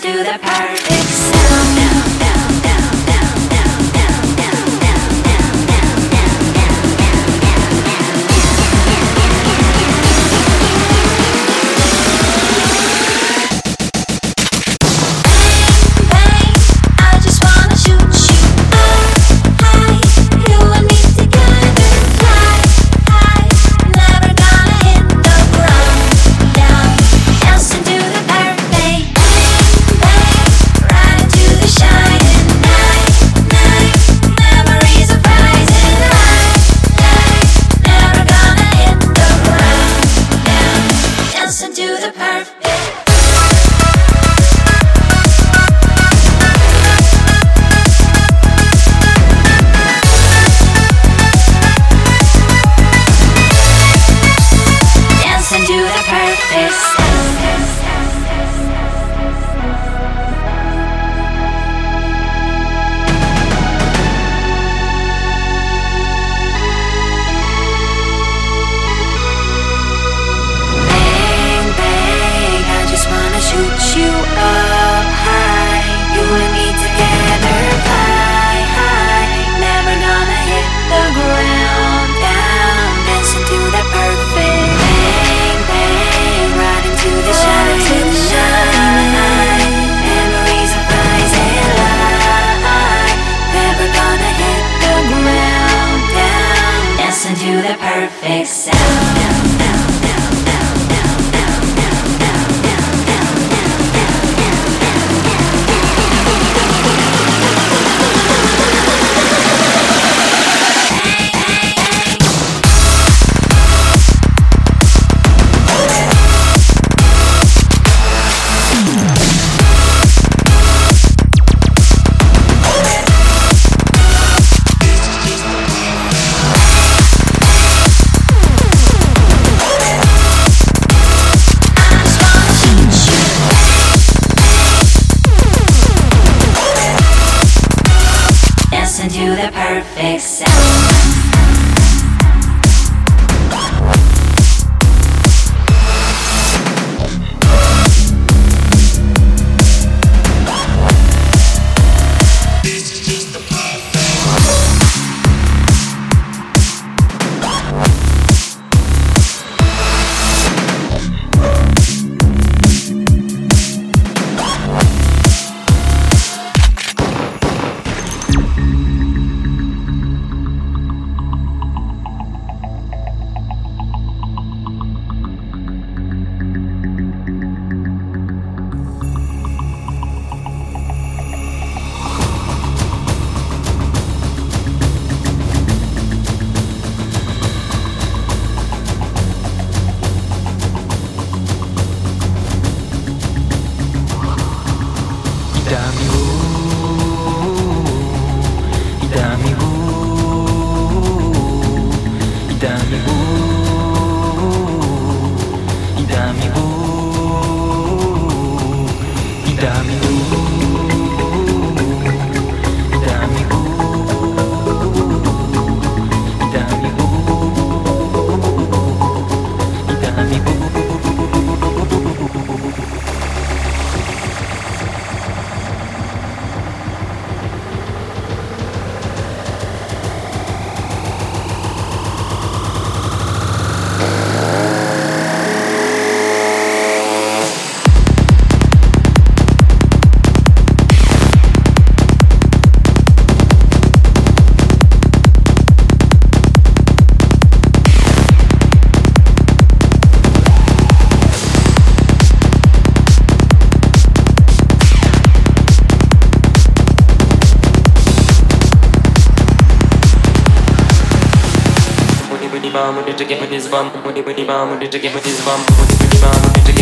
through the perfect sound mom, we need to get with this bum, we need to get with this bum, we need to get with this bum.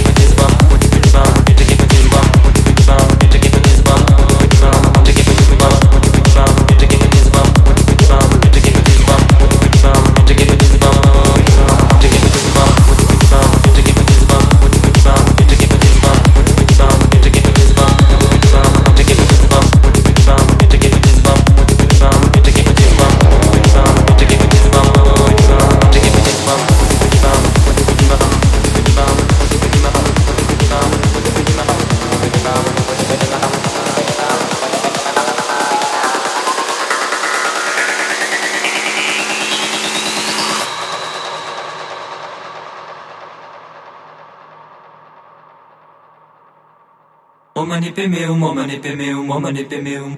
Omani pemeum, omani pemeum, omani pemeum.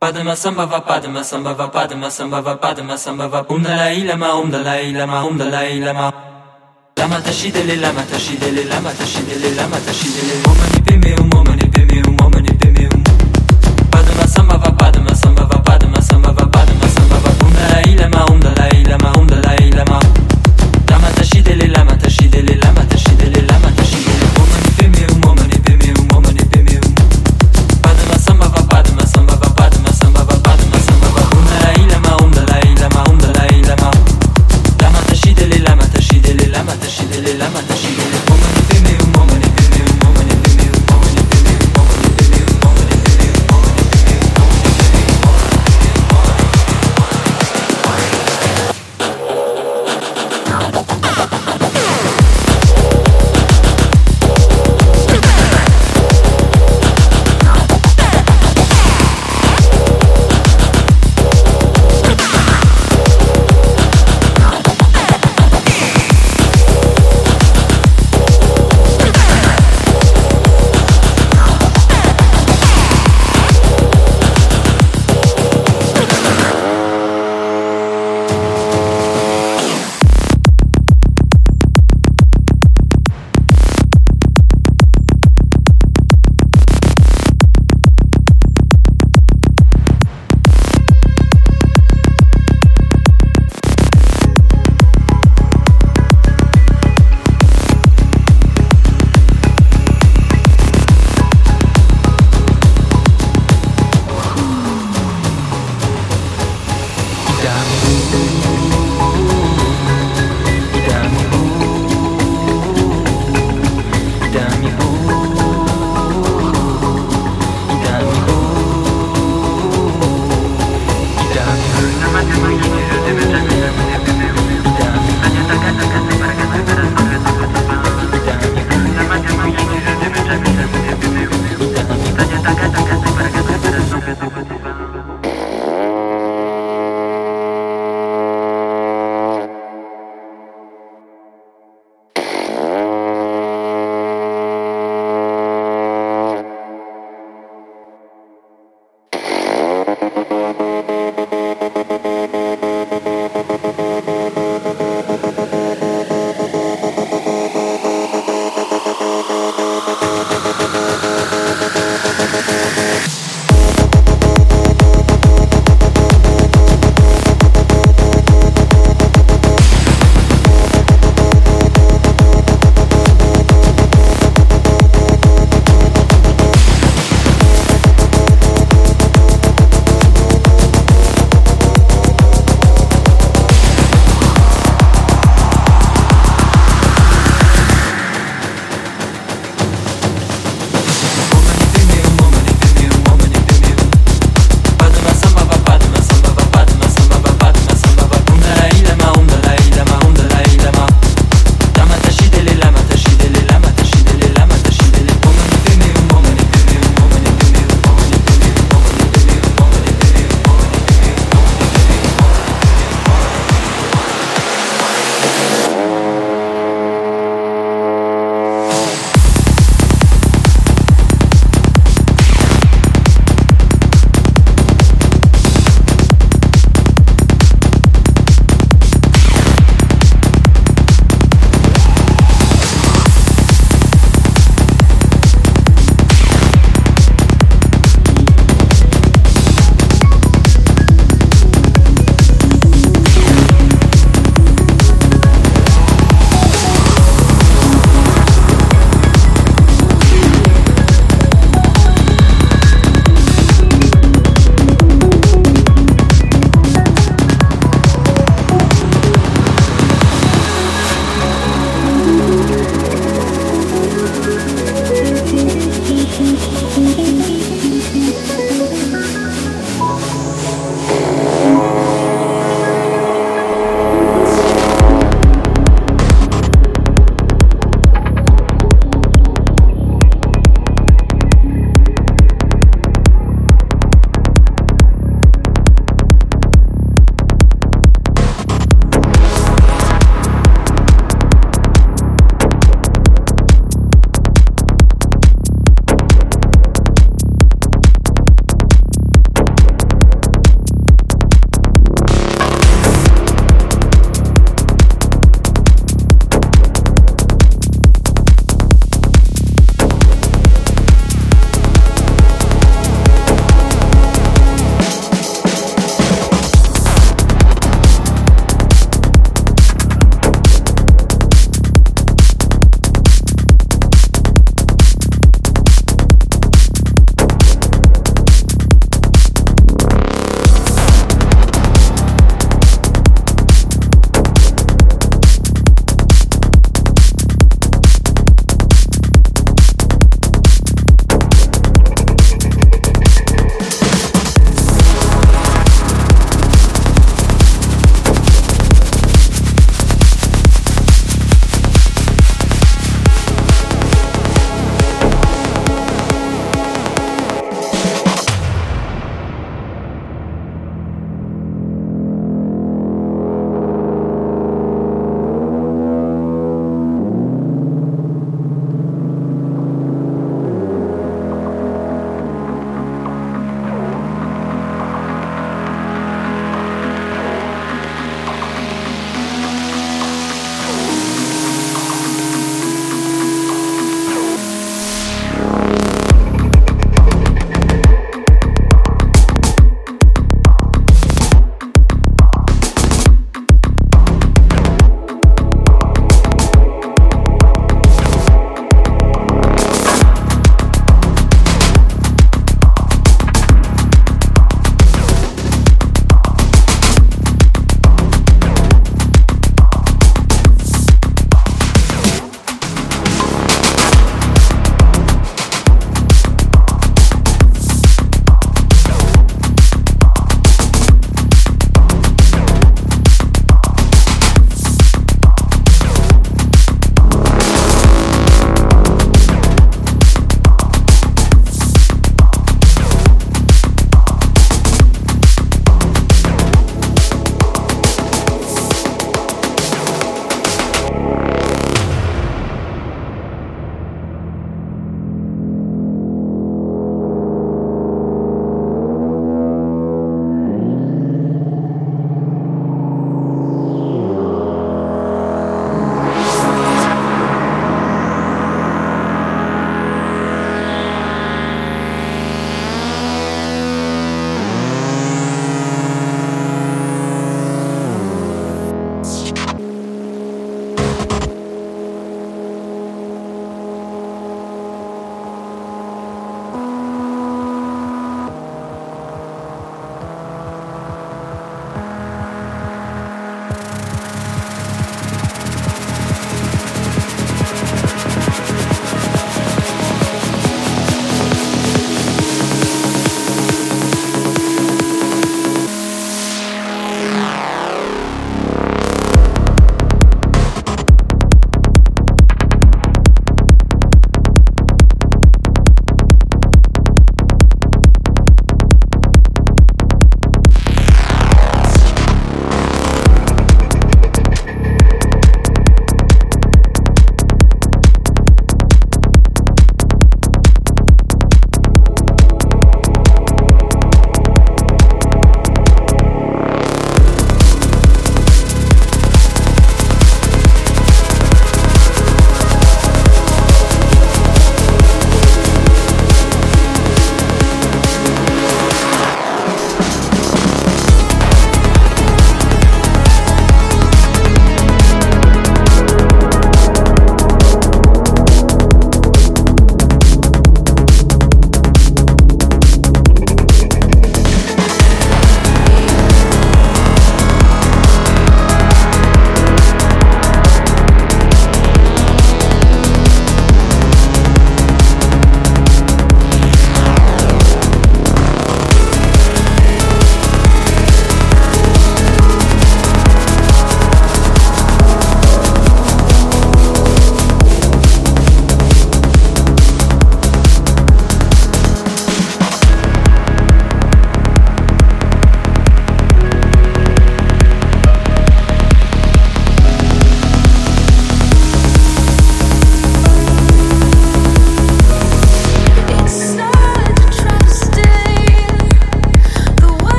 Padma sambhava, padma sambhava, padma sambhava, padma sambhava. Om Dalai Lama, om Dalai Lama, om Dalai Lama. Lama tashidele, lama tashidele, lama tashidele, lama tashidele. Omani pemeum, omani